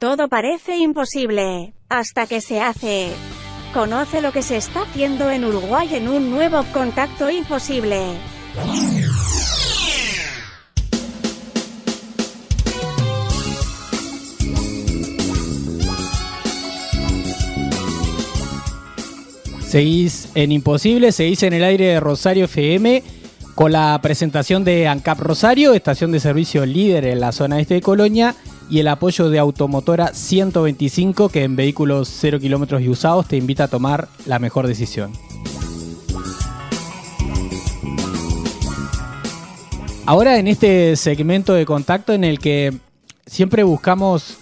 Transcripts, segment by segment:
Todo parece imposible, hasta que se hace. Conoce lo que se está haciendo en Uruguay en un nuevo contacto imposible. Seguís en Imposible, seguís en el aire de Rosario FM con la presentación de ANCAP Rosario, estación de servicio líder en la zona este de Colonia, y el apoyo de Automotora 125, que en vehículos 0 kilómetros y usados te invita a tomar la mejor decisión. Ahora en este segmento de contacto en el que siempre buscamos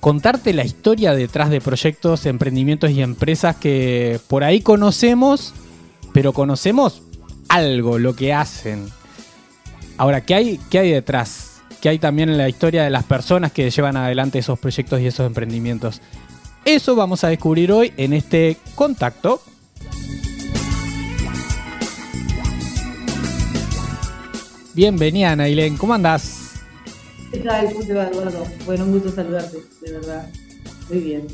contarte la historia detrás de proyectos, emprendimientos y empresas que por ahí conocemos, pero conocemos algo, lo que hacen. Ahora, ¿qué hay, qué hay detrás? ¿Qué hay también en la historia de las personas que llevan adelante esos proyectos y esos emprendimientos? Eso vamos a descubrir hoy en este contacto. Bienvenida, Nailén, ¿cómo andás? ¿Qué tal? ¿Cómo te va, Eduardo? Bueno, un gusto saludarte, de verdad. Muy bien.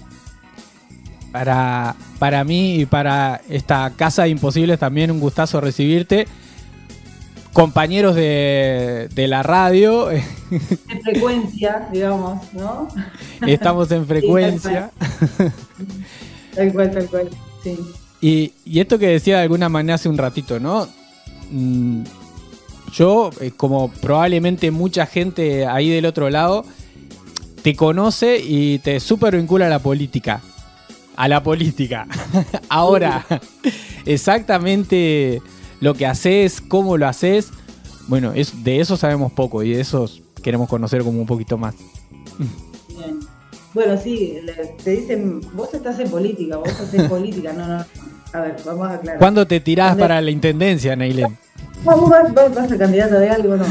Para, para mí y para esta Casa de Imposibles también un gustazo recibirte. Compañeros de, de la radio. En frecuencia, digamos, ¿no? Estamos en frecuencia. tal, cual. tal cual, sí. Y, y, esto que decía de alguna manera hace un ratito, ¿no? Mm, yo, eh, como probablemente mucha gente ahí del otro lado, te conoce y te super vincula a la política. A la política. Ahora, exactamente lo que haces, cómo lo haces, bueno, es, de eso sabemos poco y de eso queremos conocer como un poquito más. Bien. Bueno, sí, te dicen, vos estás en política, vos estás en política. No, no, a ver, vamos a aclarar. ¿Cuándo te tirás para la intendencia, Neilén? ¿Vos vas, vas, vas a candidata de algo no?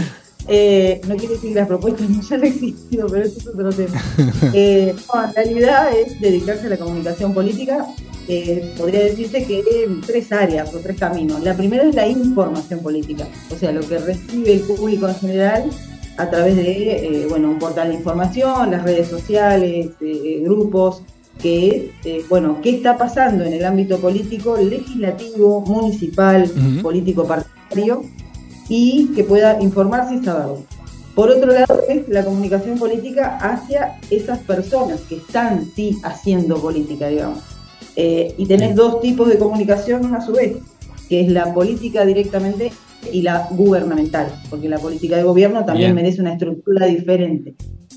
Eh, no quiere decir que las propuestas no hayan existido, pero eso es otro tema. Eh, no, en realidad es dedicarse a la comunicación política. Eh, podría decirse que en tres áreas o tres caminos. La primera es la información política, o sea, lo que recibe el público en general a través de bueno, un portal de información, las redes sociales, grupos, que es, bueno, qué está pasando en el ámbito político, legislativo, municipal, uh -huh. político partidario y que pueda informarse y saberlo. Por otro lado, es la comunicación política hacia esas personas que están, sí, haciendo política, digamos. Eh, y tenés dos tipos de comunicación a su vez, que es la política directamente y la gubernamental, porque la política de gobierno también Bien. merece una estructura diferente.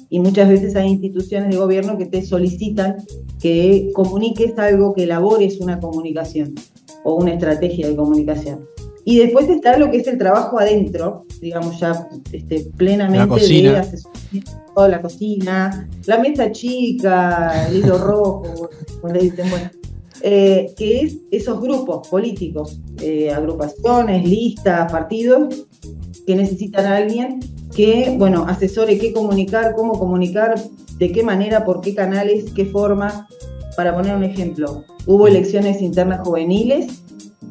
Y muchas veces hay instituciones de gobierno que te solicitan que comuniques algo, que elabores una comunicación o una estrategia de comunicación. Y después está lo que es el trabajo adentro, digamos ya este, plenamente la cocina. de asesoramiento, la cocina, la mesa chica, el hilo rojo, como le dicen, bueno, eh, que es esos grupos políticos, eh, agrupaciones, listas, partidos, que necesitan a alguien que, bueno, asesore qué comunicar, cómo comunicar, de qué manera, por qué canales, qué forma. Para poner un ejemplo, hubo elecciones internas juveniles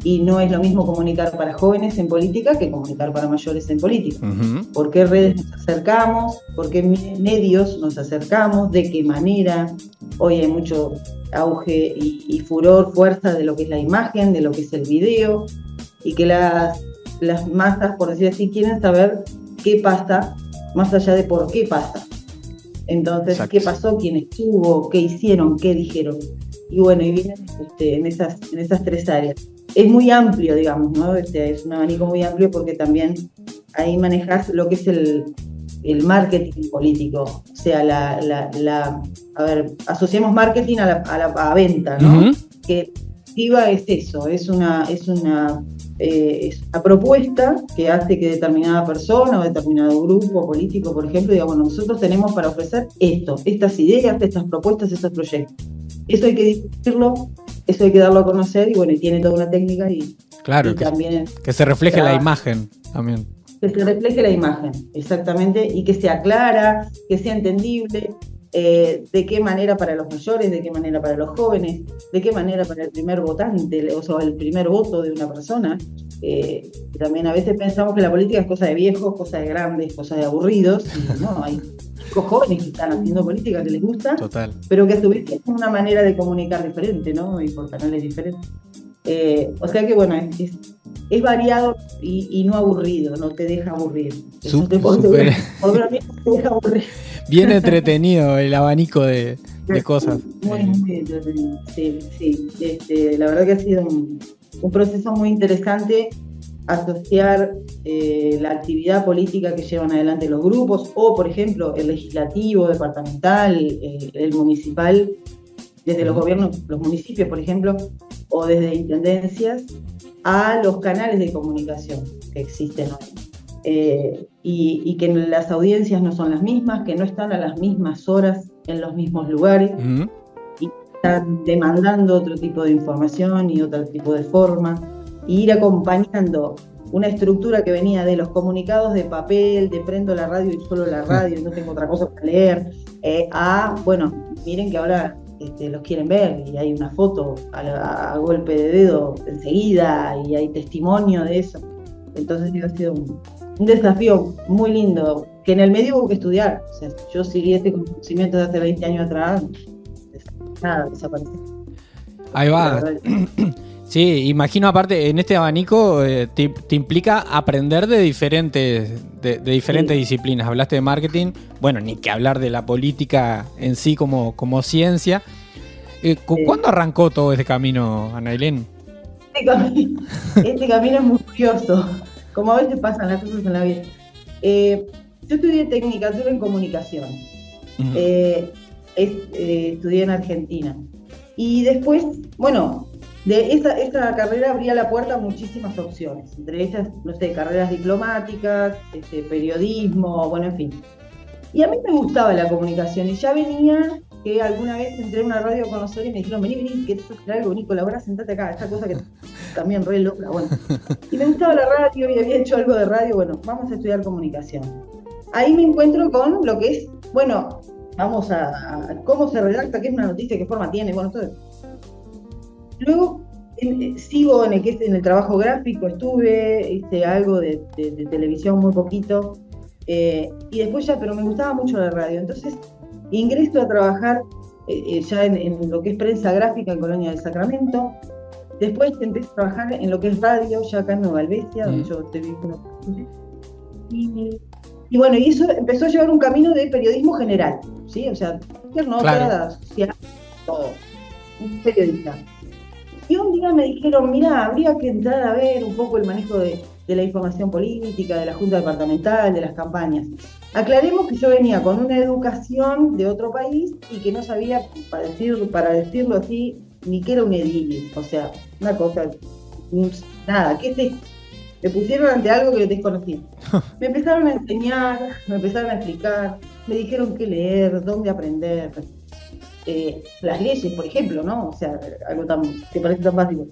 y no es lo mismo comunicar para jóvenes en política que comunicar para mayores en política. Uh -huh. ¿Por qué redes nos acercamos? ¿Por qué medios nos acercamos? ¿De qué manera? Hoy hay mucho auge y, y, furor, fuerza de lo que es la imagen, de lo que es el video, y que las, las masas, por decir así, quieren saber qué pasa, más allá de por qué pasa. Entonces, Exacto. ¿qué pasó? ¿Quién estuvo? ¿Qué hicieron? ¿Qué dijeron? Y bueno, y vienen este, en, esas, en esas tres áreas es muy amplio, digamos, ¿no? Este, es un abanico muy amplio porque también ahí manejas lo que es el, el marketing político. O sea, la, la, la, a ver, asociamos marketing a la, a la a venta, ¿no? Uh -huh. Que IVA es eso, es una, es una, eh, es una propuesta que hace que determinada persona o determinado grupo político, por ejemplo, diga, bueno, nosotros tenemos para ofrecer esto, estas ideas, estas propuestas, estos proyectos. Eso hay que discutirlo eso hay que darlo a conocer y bueno, y tiene toda una técnica y, claro, y que, también... Que se refleje la imagen también. Que se refleje la imagen, exactamente, y que sea clara, que sea entendible. Eh, de qué manera para los mayores, de qué manera para los jóvenes, de qué manera para el primer votante, o sea, el primer voto de una persona. Eh, también a veces pensamos que la política es cosa de viejos, cosa de grandes, cosa de aburridos, y no, hay chicos jóvenes que están haciendo política que les gusta, Total. pero que a su vez tienen una manera de comunicar diferente, ¿no? Y por canales diferentes. Eh, o sea que bueno, es, es, es variado y, y, no aburrido, no te deja aburrir. Te super. te deja aburrir. Bien entretenido el abanico de, de cosas. Muy, muy entretenido. Sí, sí. Este, la verdad que ha sido un, un proceso muy interesante asociar eh, la actividad política que llevan adelante los grupos o, por ejemplo, el legislativo, departamental, el municipal, desde los gobiernos, los municipios, por ejemplo, o desde intendencias, a los canales de comunicación que existen hoy. Eh, y, y, que las audiencias no son las mismas, que no están a las mismas horas en los mismos lugares uh -huh. y están demandando otro tipo de información y otro tipo de forma, y ir acompañando una estructura que venía de los comunicados de papel, de prendo la radio y solo la radio, y no tengo otra cosa para leer, eh, a, bueno, miren que ahora este, los quieren ver y hay una foto a, a, golpe de dedo enseguida y hay testimonio de eso. Entonces ha sido un, un desafío muy lindo, que en el medio hubo que estudiar. O sea, yo seguí este conocimiento de hace 20 años atrás, nada, desapareció. Ahí va. Sí, imagino aparte, en este abanico eh, te, te, implica aprender de diferentes, de, de diferentes sí. disciplinas. Hablaste de marketing, bueno, ni que hablar de la política en sí como, como ciencia. Eh, sí. ¿Cuándo arrancó todo este camino, Ana? Este camino, este camino es muy curioso como a veces pasan las cosas en la vida. Eh, yo estudié Tecnicatura en Comunicación. Uh -huh. es, eh, estudié en Argentina. Y después, bueno, de esa, esa, carrera abría la puerta a muchísimas opciones. Entre ellas, no sé, carreras diplomáticas, este, periodismo, bueno, en fin. Y a mí me gustaba la comunicación y ya venía que alguna vez entré en una radio a conocer y me dijeron, vení, vení, que hacer algo, Nico, ahora sentate acá, esta cosa que también re loca, bueno. Y me gustaba la radio y había hecho algo de radio, bueno, vamos a estudiar comunicación. Ahí me encuentro con lo que es, bueno, vamos a, a cómo se redacta, qué es una noticia, qué forma tiene, bueno, todo. Luego en, eh, sigo en el, en el trabajo gráfico, estuve, hice algo de, de, de televisión muy poquito, eh, y después ya, pero me gustaba mucho la radio, entonces ingreso a trabajar eh, ya en, en, lo que es prensa gráfica en Colonia del Sacramento. Después empecé a trabajar en lo que es radio, ya acá en Nueva Albesia, mm. donde yo te vi y, y bueno, y eso empezó a llevar un camino de periodismo general, ¿sí? O sea, cualquier nota, claro. social, todo. Un periodista. Y un día me dijeron, mira, habría que entrar a ver un poco el manejo de, de la información política, de la Junta Departamental, de las campañas. Aclaremos que yo venía con una educación de otro país y que no sabía, para, decir, para decirlo así, ni que era un edil. O sea, una cosa, nada, ¿qué es Me pusieron ante algo que desconocía. Me empezaron a enseñar, me empezaron a explicar, me dijeron qué leer, dónde aprender. Eh, las leyes, por ejemplo, ¿no? O sea, algo tan, que parece tan básico.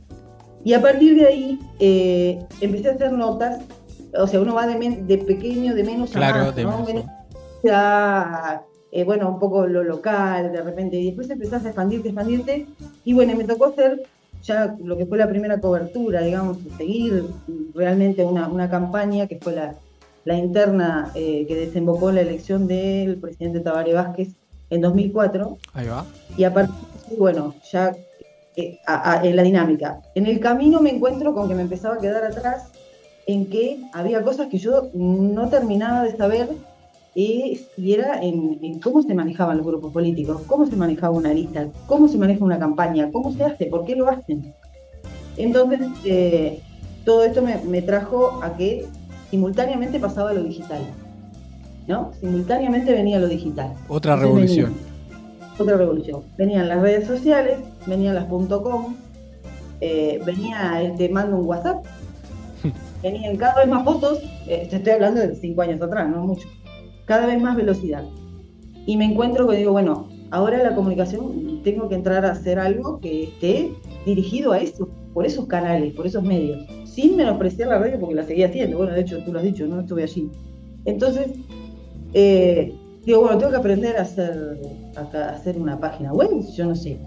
Y a partir de ahí eh, empecé a hacer notas o sea, uno va de, de pequeño, de menos claro, a más, de ¿no? menos, menos a, eh, bueno, un poco lo local, de repente, y después empezás a expandirte, expandirte, y bueno, me tocó hacer ya lo que fue la primera cobertura, digamos, seguir realmente una, una campaña que fue la, la interna eh, que desembocó en la elección del presidente Tabaré Vázquez en 2004. Ahí va. Y a partir de bueno, ya eh, a, a, en la dinámica. En el camino me encuentro con que me empezaba a quedar atrás en que había cosas que yo no terminaba de saber y, y era en, en, cómo se manejaban los grupos políticos, cómo se manejaba una lista, cómo se maneja una campaña, cómo se hace, por qué lo hacen. Entonces, eh, todo esto me, me, trajo a que simultáneamente pasaba lo digital, ¿no? Simultáneamente venía lo digital. Otra revolución. Venía, otra revolución. Venían las redes sociales, venían las .com, eh, venía el te mando un WhatsApp, venían cada vez más fotos, eh, te estoy hablando de cinco años atrás, no mucho, cada vez más velocidad. Y me encuentro que digo, bueno, ahora la comunicación tengo que entrar a hacer algo que esté dirigido a eso, por esos canales, por esos medios, sin menospreciar la radio porque la seguía haciendo, bueno, de hecho tú lo has dicho, no estuve allí. Entonces, eh, digo, bueno, tengo que aprender a hacer a, hacer una página web? Yo no sé.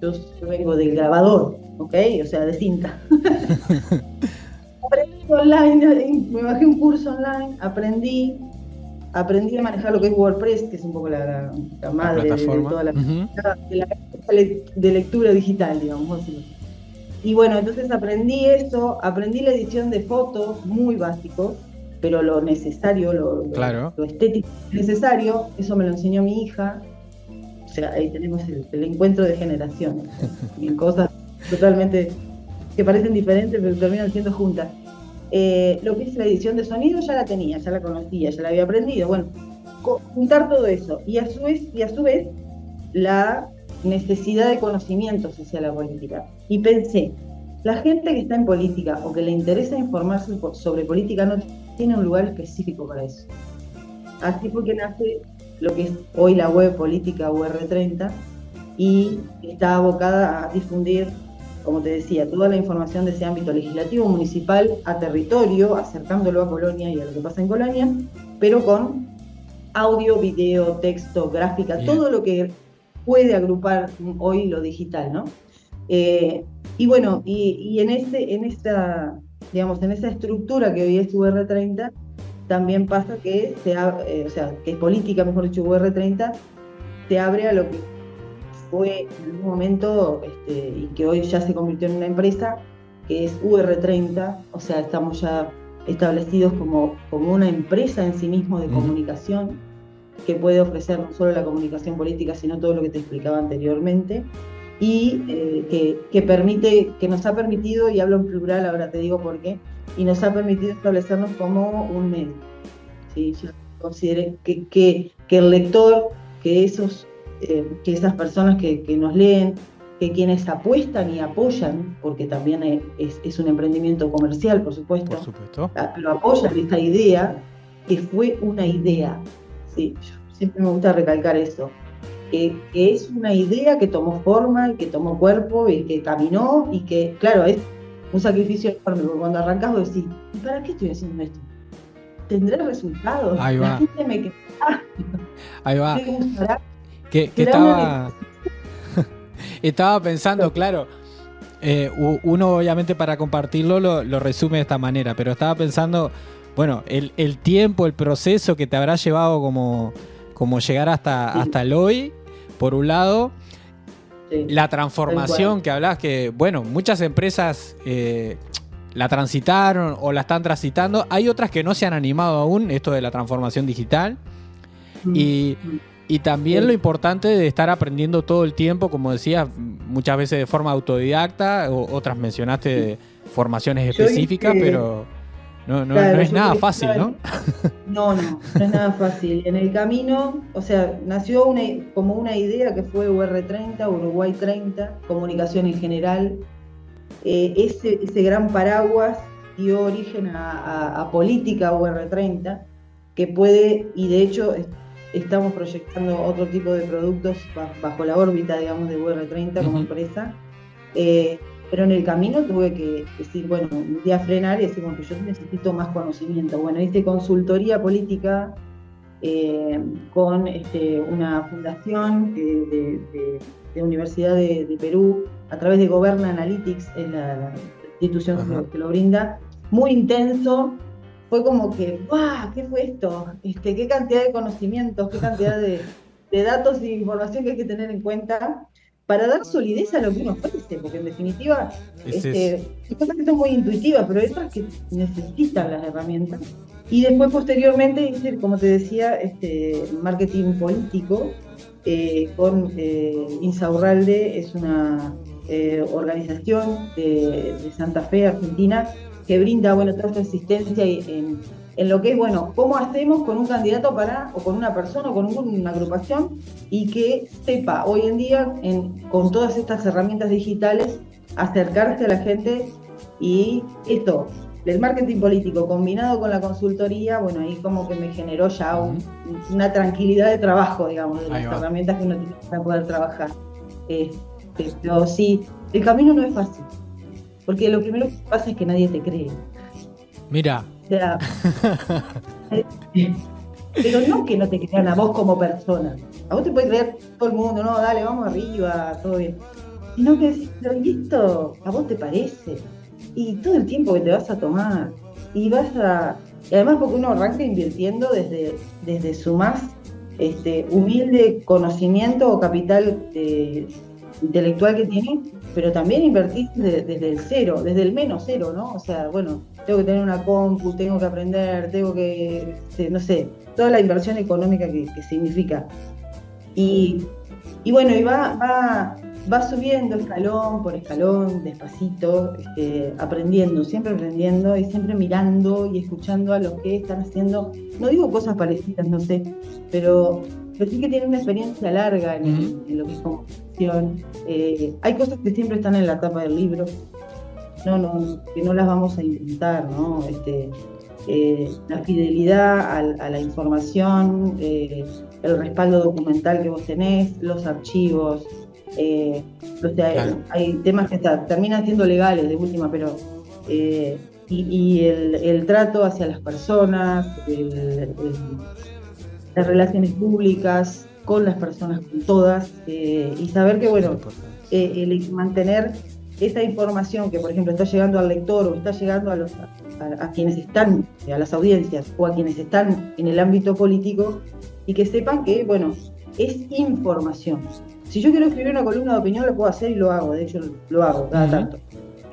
Yo, vengo del grabador, ¿ok? O sea, de cinta. aprendí online, me bajé un curso online, aprendí, aprendí a manejar lo que es WordPress, que es un poco la, madre de, toda la, de, lectura digital, digamos. Y bueno, entonces aprendí eso, aprendí la edición de fotos, muy básico, pero lo necesario, lo, lo, estético necesario, eso me lo enseñó mi hija. O sea, ahí tenemos el, encuentro de generaciones, en cosas totalmente que parecen diferentes, pero terminan siendo juntas. Eh, lo que es la edición de sonido ya la tenía, ya la conocía, ya la había aprendido. Bueno, juntar todo eso y a su vez, y a su vez la necesidad de conocimiento hacia la política. Y pensé, la gente que está en política o que le interesa informarse sobre política no tiene un lugar específico para eso. Así fue que nace lo que es hoy la web política UR30 y está abocada a difundir, como te decía, toda la información de ese ámbito legislativo municipal a territorio, acercándolo a Colonia y a lo que pasa en Colonia, pero con audio, video, texto, gráfica, todo lo que puede agrupar hoy lo digital, ¿no? Eh, y bueno, y, en, este, en esta, digamos, en esa estructura que hoy es UR30, también pasa que se eh, o sea, que es política, mejor dicho, UR30, se abre a lo que fue en un momento este, y que hoy ya se convirtió en una empresa, que es UR30, o sea, estamos ya establecidos como, como una empresa en sí mismo de comunicación que puede ofrecer no solo la comunicación política, sino todo lo que te explicaba anteriormente y eh, que, permite, que nos ha permitido, y hablo en plural, ahora te digo por qué, y nos ha permitido establecernos como un medio. ¿sí? Yo considero que, que, el lector, que, esos, eh, que esas personas que, nos leen, que quienes apuestan y apoyan, porque también es, es un emprendimiento comercial, por supuesto, por supuesto. Ah, pero apoyan esta idea, que fue una idea. Sí, siempre me gusta recalcar eso que, es una idea que tomó forma, que tomó cuerpo y que caminó y que, claro, es un sacrificio enorme, porque cuando arrancas vos decís, ¿y para qué estoy haciendo esto? ¿Tendré resultados? Ahí va. me Ahí va. Que, estaba, estaba pensando, claro, eh, uno obviamente para compartirlo lo, resume de esta manera, pero estaba pensando, bueno, el, el tiempo, el proceso que te habrá llevado como, como llegar hasta, hasta el hoy por un lado, la transformación que hablas, que bueno, muchas empresas eh, la transitaron o la están transitando. Hay otras que no se han animado aún, esto de la transformación digital. Mm. Y, también lo importante de estar aprendiendo todo el tiempo, como decías, muchas veces de forma autodidacta, o, otras mencionaste de formaciones específicas, pero no, no, no es nada fácil, ¿no? No, no, no es nada fácil. En el camino, o sea, nació una, como una idea que fue UR30, Uruguay 30, comunicación en general. Eh, ese, ese, gran paraguas dio origen a, política UR30, que puede, y de hecho estamos proyectando otro tipo de productos bajo la órbita, digamos, de UR30 como empresa. Eh, pero en el camino tuve que decir, bueno, un día frenar y decir, bueno, yo necesito más conocimiento. Bueno, hice consultoría política eh, con este, una fundación de, Universidad de, Perú, a través de Goberna Analytics, es la, institución que, lo brinda, muy intenso. Fue como que, ¡guau! ¿Qué fue esto? Este, ¿Qué cantidad de conocimientos, qué cantidad de, de datos e información que hay que tener en cuenta? Para dar solidez a lo que uno ofrece, porque en definitiva este, hay cosas que son muy intuitivas, pero hay otras que necesitan las herramientas. Y después posteriormente como te decía, este marketing político eh, con eh, Insaurralde, es una eh, organización de, de, Santa Fe, Argentina, que brinda bueno, toda esta asistencia en en lo que es, bueno, cómo hacemos con un candidato para, o con una persona, o con una agrupación, y que sepa hoy en día, con todas estas herramientas digitales, acercarse a la gente y esto, del marketing político combinado con la consultoría, bueno, ahí como que me generó ya una tranquilidad de trabajo, digamos, de las herramientas que uno tiene para poder trabajar. Este, pero sí, el camino no es fácil, porque lo primero que pasa es que nadie te cree. Mira, pero no que no te crean a vos como persona. A vos te puede creer todo el mundo, no, dale, vamos arriba, todo bien. Sino que decís, pero ¿y esto a vos te parece? Y todo el tiempo que te vas a tomar. Y vas a. Y además, porque uno arranca invirtiendo desde, desde su más este, humilde conocimiento o capital eh, intelectual que tiene, pero también invertir desde, el cero, desde el menos cero, ¿no? O sea, bueno, tengo que tener una compu, tengo que aprender, tengo que, este, no sé, toda la inversión económica que, significa. Y, bueno, y va, va, va subiendo escalón por escalón, despacito, este, aprendiendo, siempre aprendiendo y siempre mirando y escuchando a los que están haciendo, no digo cosas parecidas, no sé, pero, pero sí que tienen una experiencia larga en, lo que es comunicación. Eh, hay cosas que siempre están en la tapa del libro, no, no, que no las vamos a inventar, ¿no? Este, eh, la fidelidad a, la información, eh, el respaldo documental que vos tenés, los archivos, eh, hay, temas que terminan siendo legales de última, pero y, el, trato hacia las personas, las relaciones públicas con las personas, con todas, y saber que, bueno, el mantener esa información que, por ejemplo, está llegando al lector o está llegando a, los, a, quienes están, a las audiencias o a quienes están en el ámbito político y que sepan que, bueno, es información. Si yo quiero escribir una columna de opinión, lo puedo hacer y lo hago, de hecho lo hago cada tanto,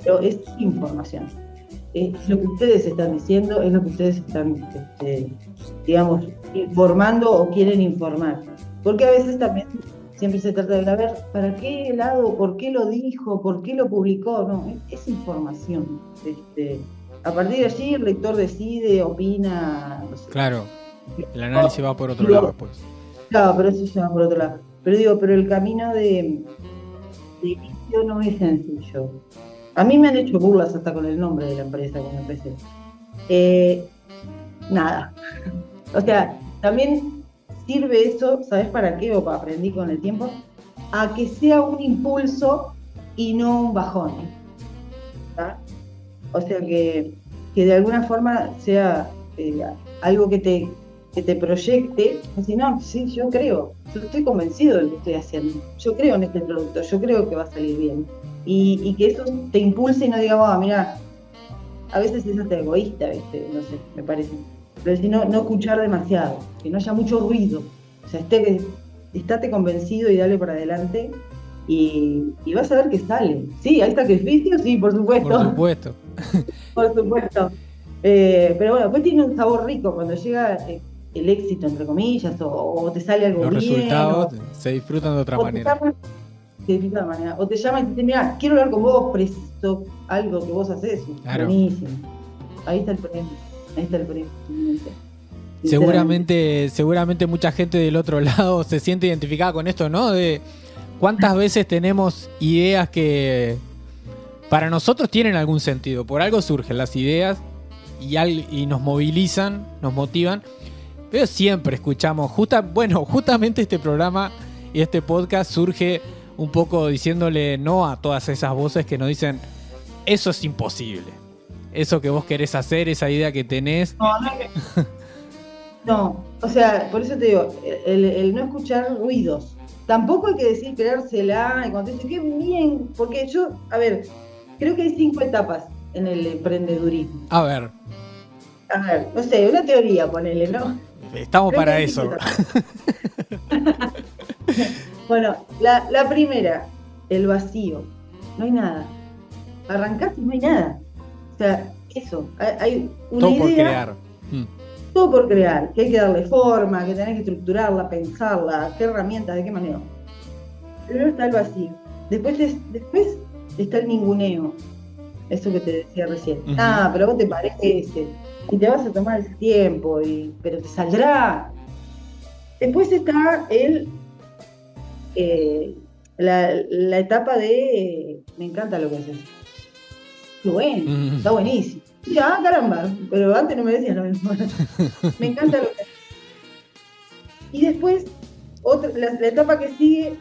pero es información. Es lo que ustedes están diciendo, es lo que ustedes están, este, digamos, informando o quieren informar. Porque a veces también siempre se trata de ver para qué lado, por qué lo dijo, por qué lo publicó, no, es, información. Este, a partir de allí el lector decide, opina. Claro, el análisis va por otro lado después. Claro, pero eso se va por otro lado. Pero digo, pero el camino de, de inicio no es sencillo. A mí me han hecho burlas hasta con el nombre de la empresa cuando empecé. Eh, nada. O sea, también sirve eso, ¿sabes para qué? O aprendí con el tiempo, a que sea un impulso y no un bajón. O sea, que, de alguna forma sea eh, algo que te, que te proyecte, así, no, sí, yo creo, yo estoy convencido de lo que estoy haciendo, yo creo en este producto, yo creo que va a salir bien. Y, que eso te impulse y no digamos, ah, mira, a veces es hasta egoísta, no sé, me parece pero si no, no escuchar demasiado, que no haya mucho ruido. O sea, esté, estate convencido y dale para adelante y, vas a ver que sale. Sí, hay sacrificio, sí, por supuesto. Por supuesto. por supuesto. Eh, pero bueno, pues tiene un sabor rico cuando llega eh, el éxito, entre comillas, o, te sale algo Los resultados se disfrutan de otra manera. se disfrutan de otra manera. O te llaman y te dicen, mira, quiero hablar con vos, preciso algo que vos haces. Buenísimo. Ahí está el premio. Seguramente, seguramente mucha gente del otro lado se siente identificada con esto, ¿no? De cuántas veces tenemos ideas que para nosotros tienen algún sentido. Por algo surgen las ideas y, y nos movilizan, nos motivan. Pero siempre escuchamos, justa, bueno, justamente este programa y este podcast surge un poco diciéndole no a todas esas voces que nos dicen, eso es imposible eso que vos querés hacer, esa idea que tenés. No, no, no o sea, por eso te digo, el, no escuchar ruidos. Tampoco hay que decir creérsela y cuando qué bien, porque yo, a ver, creo que hay cinco etapas en el emprendedurismo. A ver. A ver, no sé, una teoría, ponele, ¿no? Estamos para eso. bueno, la, la primera, el vacío. No hay nada. Arrancás y no hay nada. Sea, eso, hay una Todo por crear. Mm. Todo por crear, que hay que darle forma, que tenés que estructurarla, pensarla, qué herramientas, de qué manera. Primero está el vacío. Después, después está el ninguneo. Eso que te decía recién. Ah, pero vos te parece. Y te vas a tomar el tiempo, y, pero te saldrá. Después está el eh, la, etapa de me encanta lo que haces Qué bueno, está buenísimo. Ya, caramba, pero antes no me decías lo mismo. me encanta lo que Y después, otra, la, etapa que sigue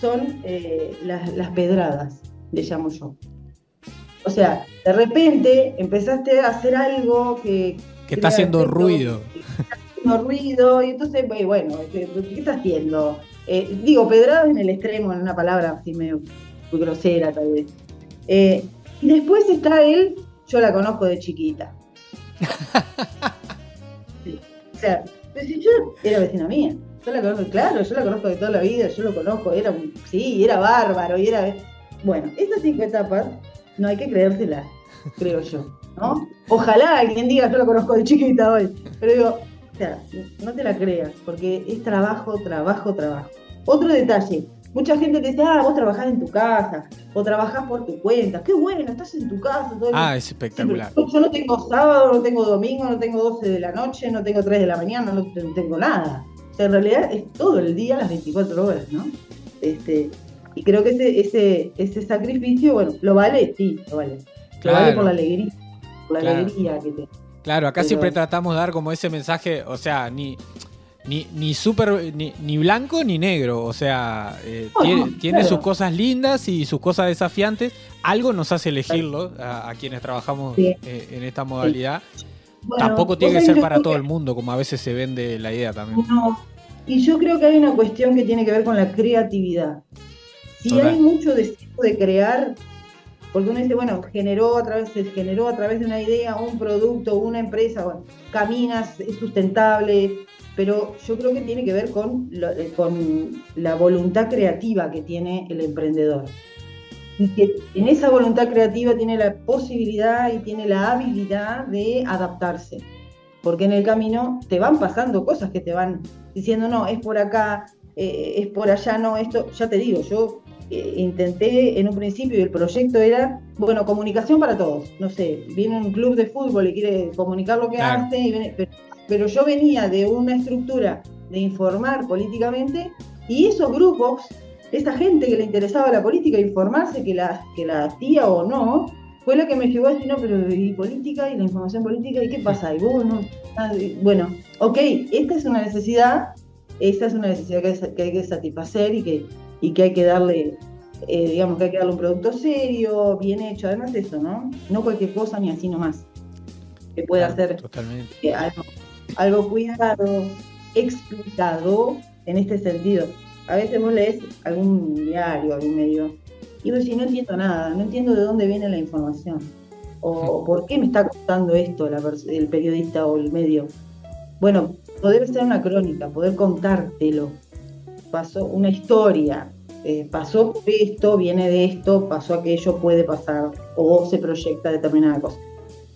son eh, las, pedradas, le llamo yo. O sea, de repente empezaste a hacer algo que... Que está haciendo ruido. está haciendo ruido, y entonces, bueno, ¿qué, estás haciendo? Eh, digo, pedradas en el extremo, en una palabra así medio grosera tal vez. Eh, y después está él, yo la conozco de chiquita. O sea, yo era vecina mía. Yo la conozco, claro, yo la conozco de toda la vida, yo lo conozco, era un, sí, era bárbaro, y era. Bueno, estas cinco etapas no hay que creérselas, creo yo, ¿no? Ojalá alguien diga yo lo conozco de chiquita hoy. Pero digo, o sea, no te la creas, porque es trabajo, trabajo, trabajo. Otro detalle, Mucha gente te dice, ah, vos trabajás en tu casa, o trabajás por tu cuenta. Qué bueno, estás en tu casa. Todo ah, es espectacular. yo no tengo sábado, no tengo domingo, no tengo 12 de la noche, no tengo 3 de la mañana, no tengo nada. O sea, en realidad es todo el día, las 24 horas, ¿no? Este, y creo que ese, ese, ese sacrificio, bueno, lo vale, sí, lo vale. Lo vale por la alegría, por la alegría que te. Claro, acá siempre tratamos de dar como ese mensaje, o sea, ni ni, ni super ni, ni, blanco ni negro. O sea, eh, tiene, sus cosas lindas y sus cosas desafiantes. Algo nos hace elegirlo a, quienes trabajamos eh, en esta modalidad. Tampoco tiene que ser para todo el mundo, como a veces se vende la idea también. No. Y yo creo que hay una cuestión que tiene que ver con la creatividad. Si hay mucho deseo de crear, porque uno dice, bueno, generó a través, se generó a través de una idea, un producto, una empresa, bueno, caminas, es sustentable, pero yo creo que tiene que ver con, eh, con la voluntad creativa que tiene el emprendedor. Y que en esa voluntad creativa tiene la posibilidad y tiene la habilidad de adaptarse. Porque en el camino te van pasando cosas que te van diciendo, no, es por acá, eh, es por allá, no, esto, ya te digo, yo eh, intenté en un principio y el proyecto era, bueno, comunicación para todos. No sé, viene un club de fútbol y quiere comunicar lo que hace, y viene, pero yo venía de una estructura de informar políticamente y esos grupos, esa gente que le interesaba la política, informarse que la, que la hacía o no, fue la que me llevó a decir, no, pero y política y la información política, ¿y qué pasa? Y vos ah, bueno, ok, esta es una necesidad, esta es una necesidad que, hay que satisfacer y que, y que hay que darle, eh, digamos que hay que darle un producto serio, bien hecho, además de eso, ¿no? No cualquier cosa ni así nomás, que pueda hacer totalmente algo cuidado, explicado en este sentido. A veces vos lees algún diario, algún medio, y vos decís, no entiendo nada, no entiendo de dónde viene la información, o por qué me está contando esto el periodista o el medio. Bueno, poder ser una crónica, poder contártelo. Pasó una historia, eh, pasó esto, viene de esto, pasó aquello, puede pasar, o se proyecta determinada cosa.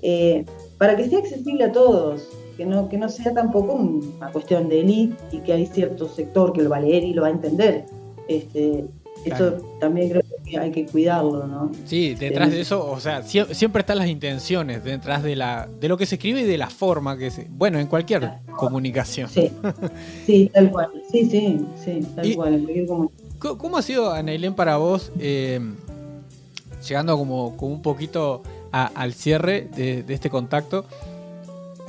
Eh, para que sea accesible a todos, que no, que no sea tampoco una cuestión de élite y que hay cierto sector que lo va a leer y lo va a entender. Este, Eso también creo que hay que cuidarlo, ¿no? Sí, detrás de eso, o sea, siempre están las intenciones detrás de la de lo que se escribe y de la forma que se, bueno, en cualquier comunicación. Sí, sí, tal cual, sí, sí, sí, tal cual, ¿Cómo ha sido, Anailén, para vos, eh, llegando como, como un poquito al cierre de, de este contacto,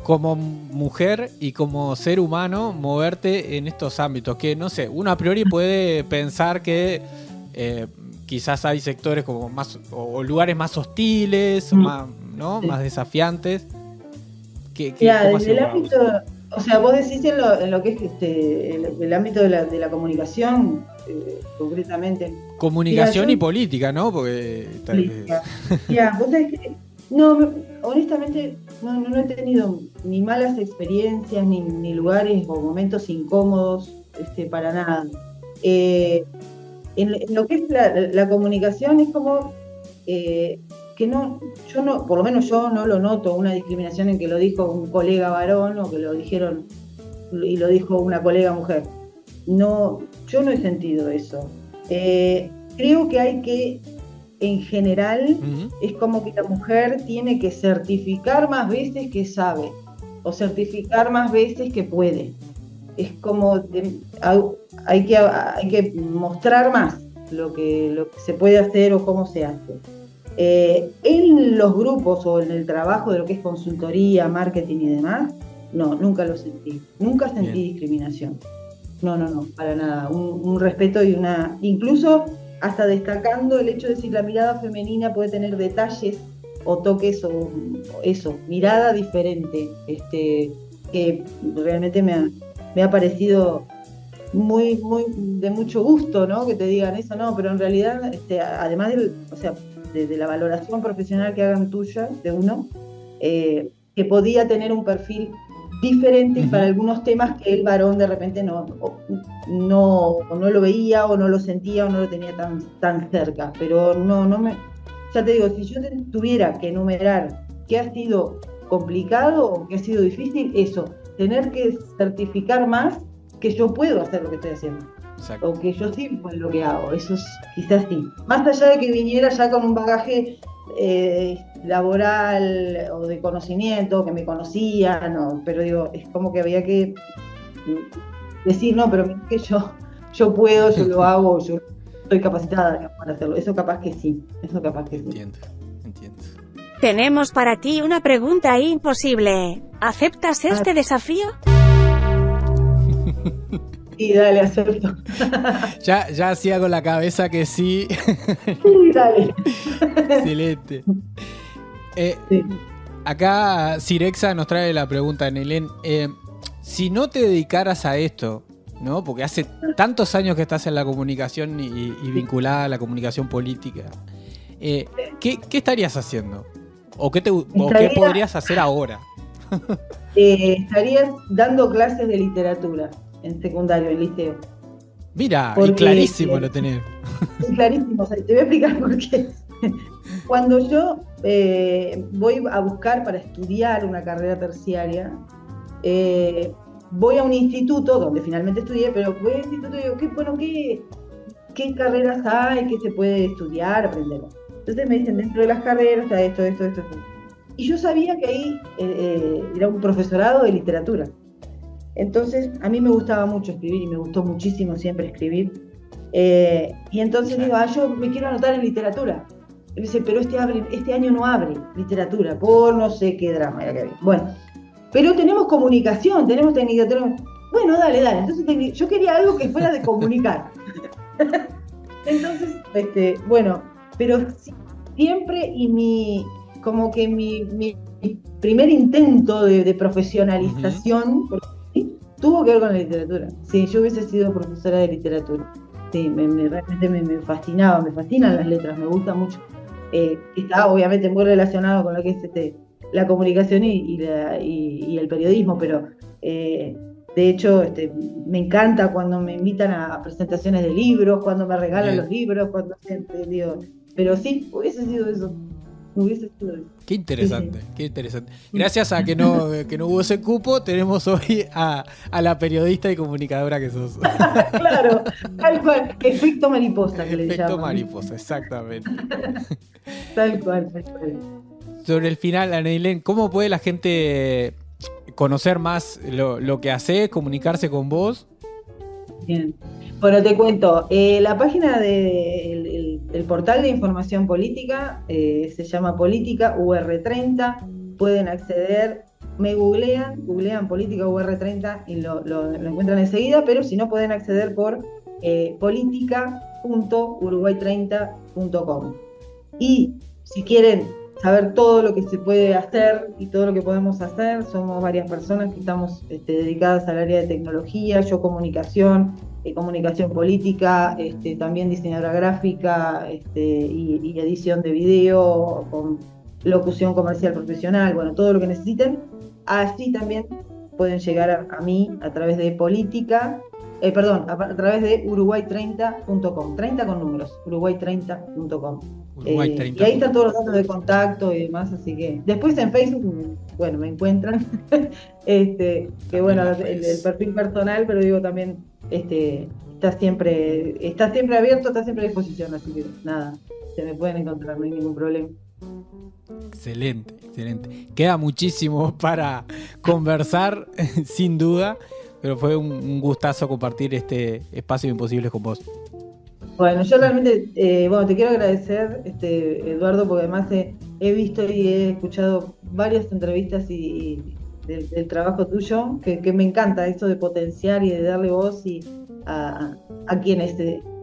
como mujer y como ser humano moverte en estos ámbitos? Que no sé, uno a priori puede pensar que eh, quizás hay sectores como más o lugares más hostiles, mm. más, ¿no? más desafiantes. Que, desde el ámbito, o sea, vos decís en lo, en lo que es este, el, ámbito de la, de la comunicación, eh, concretamente. Comunicación y política, ¿no? Porque. Ya, vos sabés que no, honestamente no, no, he tenido ni malas experiencias, ni, lugares o momentos incómodos, este, para nada. Eh, en, lo que es la, comunicación es como eh, que no, yo no, por lo menos yo no lo noto una discriminación en que lo dijo un colega varón o que lo dijeron y lo dijo una colega mujer. No, yo no he sentido eso. Eh, creo que hay que en general es como que la mujer tiene que certificar más veces que sabe o certificar más veces que puede. Es como hay, que, hay que mostrar más lo que, lo que se puede hacer o cómo se hace. Eh, en los grupos o en el trabajo de lo que es consultoría, marketing y demás, no, nunca lo sentí. Nunca sentí discriminación. No, no, no, para nada. Un, un respeto y una. Incluso hasta destacando el hecho de si la mirada femenina puede tener detalles o toques o, eso, mirada diferente, este, que realmente me ha, parecido muy, muy de mucho gusto, ¿no? Que te digan eso, no, pero en realidad, este, además o sea, de, la valoración profesional que hagan tuya, de uno, eh, que podía tener un perfil diferente para algunos temas que el varón de repente no, no, no lo veía o no lo sentía o no lo tenía tan, tan cerca. Pero no, no me. Ya te digo, si yo tuviera que enumerar qué ha sido complicado o qué ha sido difícil, eso, tener que certificar más que yo puedo hacer lo que estoy haciendo. O que yo sí lo que hago, eso es quizás sí. Más allá de que viniera ya con un bagaje eh, laboral o de conocimiento, que me conocían, no, pero digo, es como que había que decir, no, pero que yo, yo puedo, yo lo hago, yo estoy capacitada para hacerlo. Eso capaz que sí, eso capaz que sí. Entiendo, entiendo. Tenemos para ti una pregunta imposible. ¿Aceptas este ah. desafío? Sí, dale, acepto. ya, ya hacía con la cabeza que sí. Sí, dale. Excelente. Eh, acá Cirexa nos trae la pregunta, Nelén. Eh, si no te dedicaras a esto, ¿no? Porque hace tantos años que estás en la comunicación y, vinculada a la comunicación política, eh, ¿qué, estarías haciendo? ¿O qué, te, qué podrías hacer ahora? eh, estarías dando clases de literatura en secundario, en liceo. Mira, y clarísimo lo tenés. Clarísimo, te voy a explicar por qué. Cuando yo eh, voy a buscar para estudiar una carrera terciaria, eh, voy a un instituto donde finalmente estudié, pero voy al instituto y digo, ¿qué, bueno, ¿qué, qué carreras hay? ¿Qué se puede estudiar, aprender? Entonces me dicen, dentro de las carreras está esto, esto, esto, esto. Y yo sabía que ahí eh, era un profesorado de literatura. Entonces, a mí me gustaba mucho escribir y me gustó muchísimo siempre escribir. Eh, y entonces digo, ah, yo me quiero anotar en literatura. Y dice, pero este, abre, este año no abre literatura, por no sé qué drama era que había. Bueno, pero tenemos comunicación, tenemos técnica, Bueno, dale, dale. Entonces yo quería algo que fuera de comunicar. entonces, este, bueno, pero siempre y mi, como que mi, primer intento de, profesionalización, tuvo que ver con la literatura. Sí, yo hubiese sido profesora de literatura. Sí, me, realmente me, fascinaba, me fascinan las letras, me gusta mucho. Eh, está obviamente muy relacionado con lo que es este, la comunicación y, el periodismo, pero eh, de hecho este, me encanta cuando me invitan a presentaciones de libros, cuando me regalan los libros, cuando digo, pero sí, hubiese sido eso. Qué interesante, qué interesante. Gracias a que no, que no hubo ese cupo, tenemos hoy a, la periodista y comunicadora que sos. claro, tal cual. Efecto mariposa que le llaman. Efecto mariposa, exactamente. tal cual, tal cual. Sobre el final, Anailén, ¿cómo puede la gente conocer más lo, que haces, comunicarse con vos? Bien. Bueno, te cuento. Eh, la página del portal de información política eh, se llama Política UR30. Pueden acceder, me googlean, googlean Política UR30 y lo, encuentran enseguida, pero si no pueden acceder por eh, política.uruguay30.com. Y si quieren saber todo lo que se puede hacer y todo lo que podemos hacer. Somos varias personas que estamos este, dedicadas al área de tecnología, yo comunicación, eh, comunicación política, este, también diseñadora gráfica este, y, edición de video, con locución comercial profesional, bueno, todo lo que necesiten. Así también pueden llegar a, mí a través de política, eh, perdón, a, a, través de uruguay30.com, 30 con números, uruguay30.com. Eh, y ahí están todos los datos de contacto y demás, así que después en Facebook, bueno, me encuentran, este, que bueno, el, perfil personal, pero digo también, este, está siempre, está siempre abierto, está siempre a disposición, así que nada, se me pueden encontrar, no hay ningún problema. Excelente, excelente. Queda muchísimo para conversar, sin duda, pero fue un gustazo compartir este espacio imposible con vos. Bueno, yo realmente, eh, bueno, te quiero agradecer, este, Eduardo, porque además he, visto y he escuchado varias entrevistas y, del, trabajo tuyo, que, me encanta eso de potenciar y de darle voz y a, quienes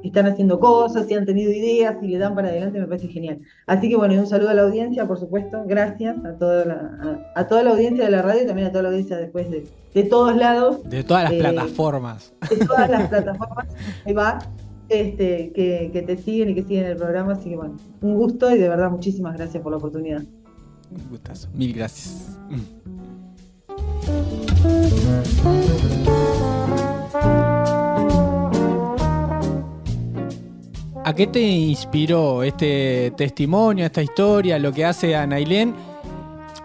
están haciendo cosas, si han tenido ideas, y le dan para adelante, me parece genial. Así que bueno, un saludo a la audiencia, por supuesto, gracias a toda la, a, toda la audiencia de la radio y también a toda la audiencia después de, de todos lados. De todas las eh, plataformas. De todas las plataformas, ahí va, este, que, que te siguen y que siguen el programa, así que bueno, un gusto y de verdad muchísimas gracias por la oportunidad. Un gustazo, mil gracias. ¿A qué te inspiró este testimonio, esta historia, lo que hace a?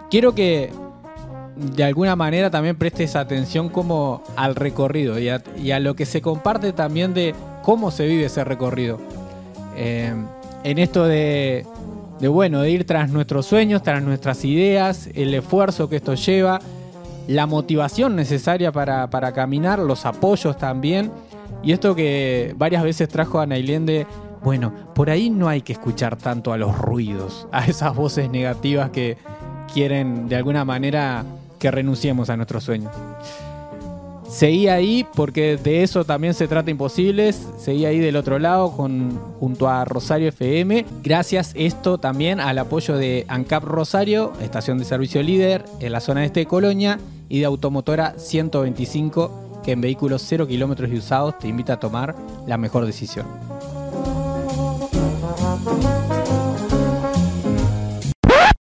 Quiero que de alguna manera también prestes atención como al recorrido y a, lo que se comparte también de cómo se vive ese recorrido. Eh, en esto de, bueno, de ir tras nuestros sueños, tras nuestras ideas, el esfuerzo que esto lleva, la motivación necesaria para, para caminar, los apoyos también. Y esto que varias veces trajo a Nailén de bueno, por ahí no hay que escuchar tanto a los ruidos, a esas voces negativas que quieren de alguna manera que renunciemos a nuestros sueños. Seguí ahí porque de eso también se trata Imposibles. Seguí ahí del otro lado con, junto a Rosario FM. Gracias esto también al apoyo de ANCAP Rosario, estación de servicio líder en la zona este de Colonia, y de Automotora 125, que en vehículos 0 kilómetros y usados te invita a tomar la mejor decisión.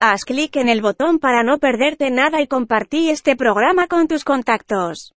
Haz clic en el botón para no perderte nada y compartí este programa con tus contactos.